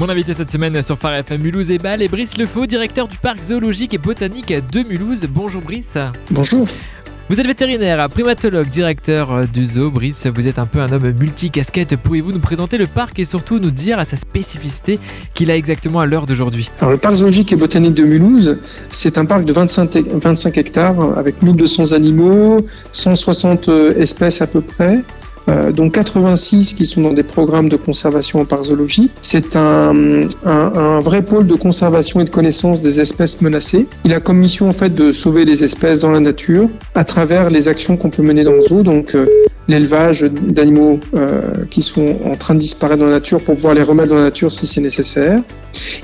Mon invité cette semaine sur Phare FM Mulhouse et Bâle est Brice Lefaux, directeur du parc zoologique et botanique de Mulhouse. Bonjour Brice. Bonjour. Vous êtes vétérinaire, primatologue, directeur du zoo. Brice, vous êtes un peu un homme multicasquette. Pouvez-vous nous présenter le parc et surtout nous dire à sa spécificité qu'il a exactement à l'heure d'aujourd'hui? Alors, le parc zoologique et botanique de Mulhouse, c'est un parc de 25, 25 hectares avec 1200 animaux, 160 espèces à peu près. Euh, dont 86 qui sont dans des programmes de conservation en parc zoologique. C'est un, vrai pôle de conservation et de connaissance des espèces menacées. Il a comme mission en fait de sauver les espèces dans la nature à travers les actions qu'on peut mener dans le zoo. Donc euh, l'élevage d'animaux euh, qui sont en train de disparaître dans la nature pour pouvoir les remettre dans la nature si c'est nécessaire.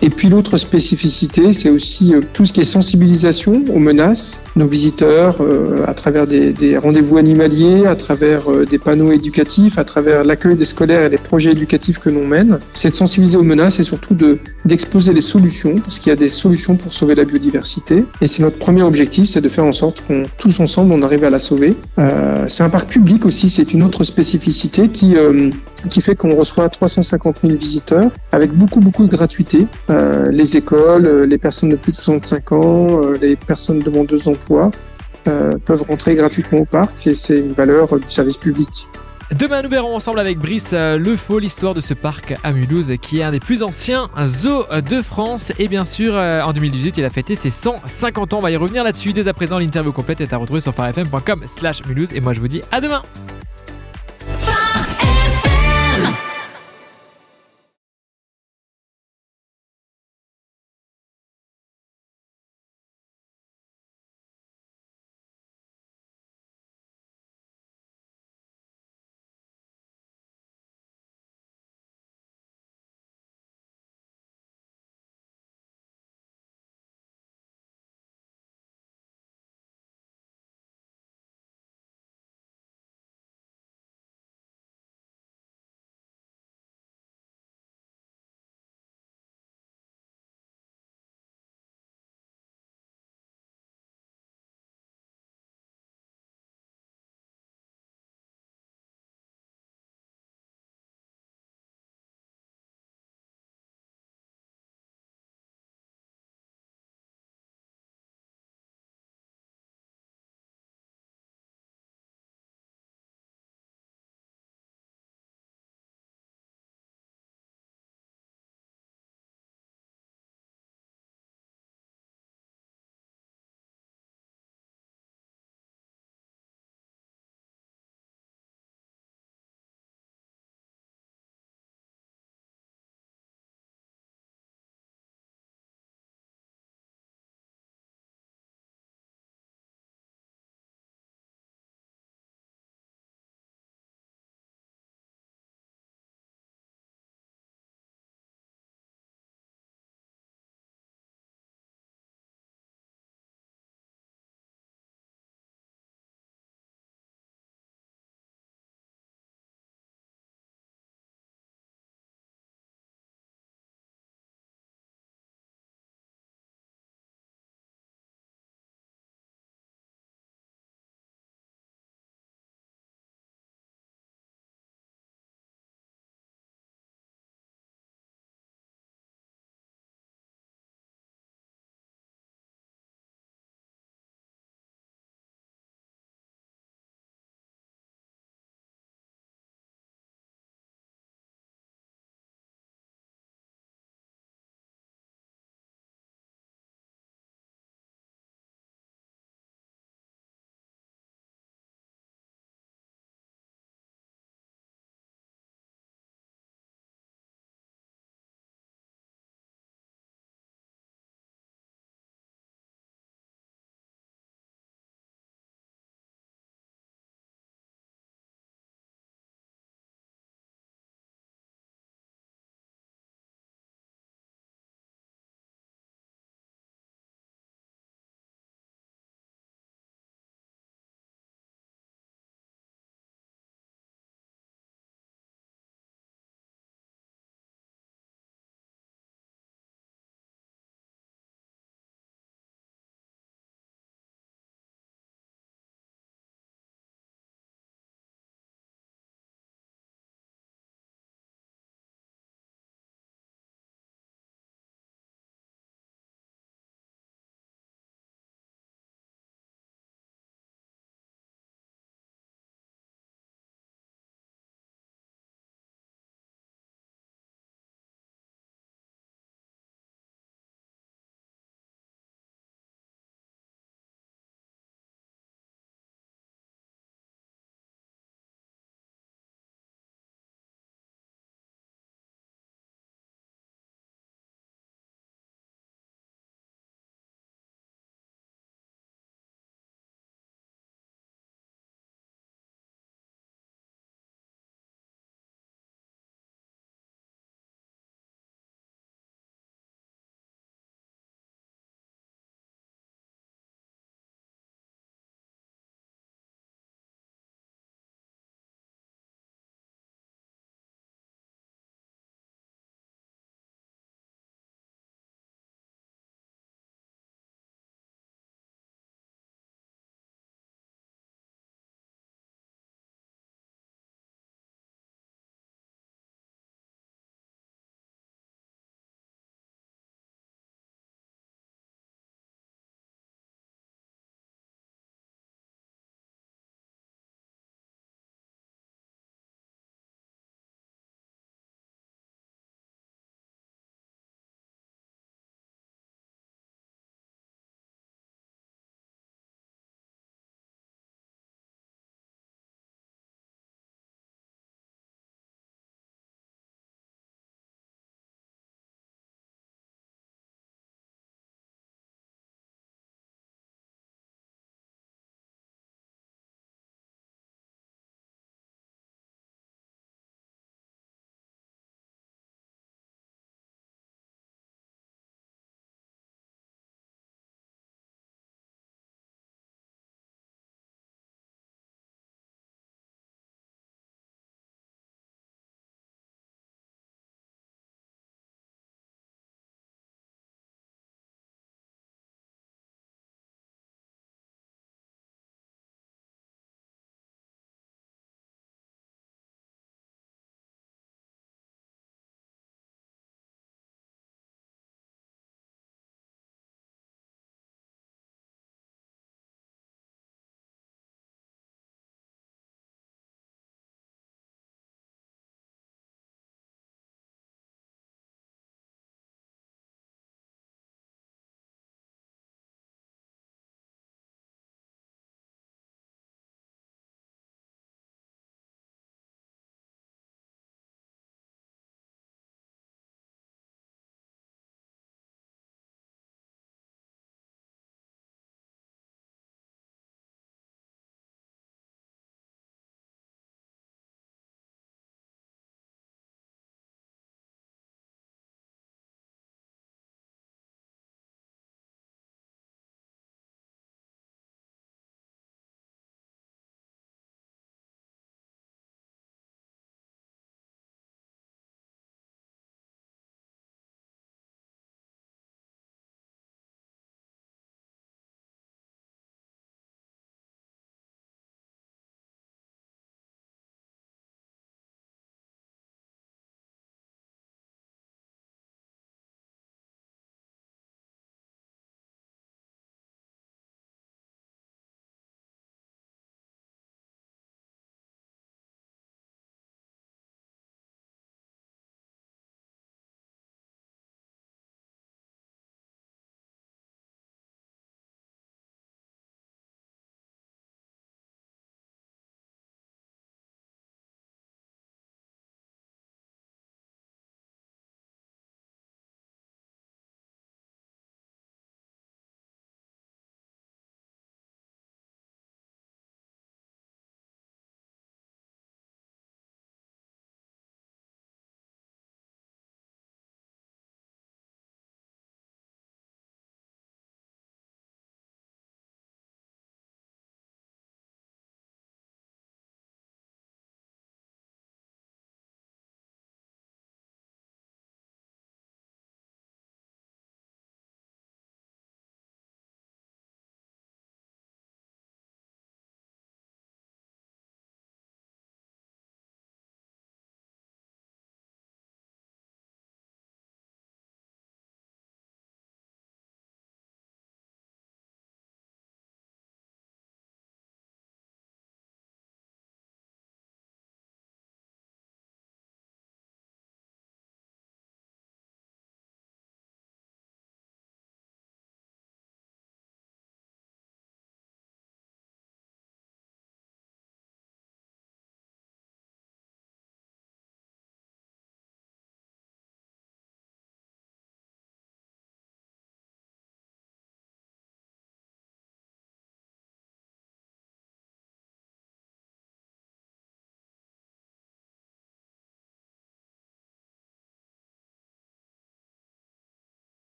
Et puis l'autre spécificité, c'est aussi euh, tout ce qui est sensibilisation aux menaces. Nos visiteurs, euh, à travers des, rendez-vous animaliers, à travers des panneaux éducatifs, à travers l'accueil des scolaires et des projets éducatifs que l'on mène, c'est de sensibiliser aux menaces et surtout de d'exposer les solutions, parce qu'il y a des solutions pour sauver la biodiversité. Et c'est notre premier objectif, c'est de faire en sorte qu'on tous ensemble on arrive à la sauver. C'est un parc public aussi, c'est une autre spécificité qui euh, fait qu'on reçoit 350 000 visiteurs avec beaucoup beaucoup de gratuité. Euh, les écoles, les personnes de plus de 65 ans, les personnes demandeuses d'emploi peuvent rentrer gratuitement au parc et c'est une valeur du service public. Demain, nous verrons ensemble avec Brice Le Faux l'histoire de ce parc à Mulhouse qui est un des plus anciens zoos de France. Et bien sûr, en 2018, il a fêté ses 150 ans. On va y revenir là-dessus. Dès à présent, l'interview complète est à retrouver sur farfm.com/mulhouse. Et moi, je vous dis à demain!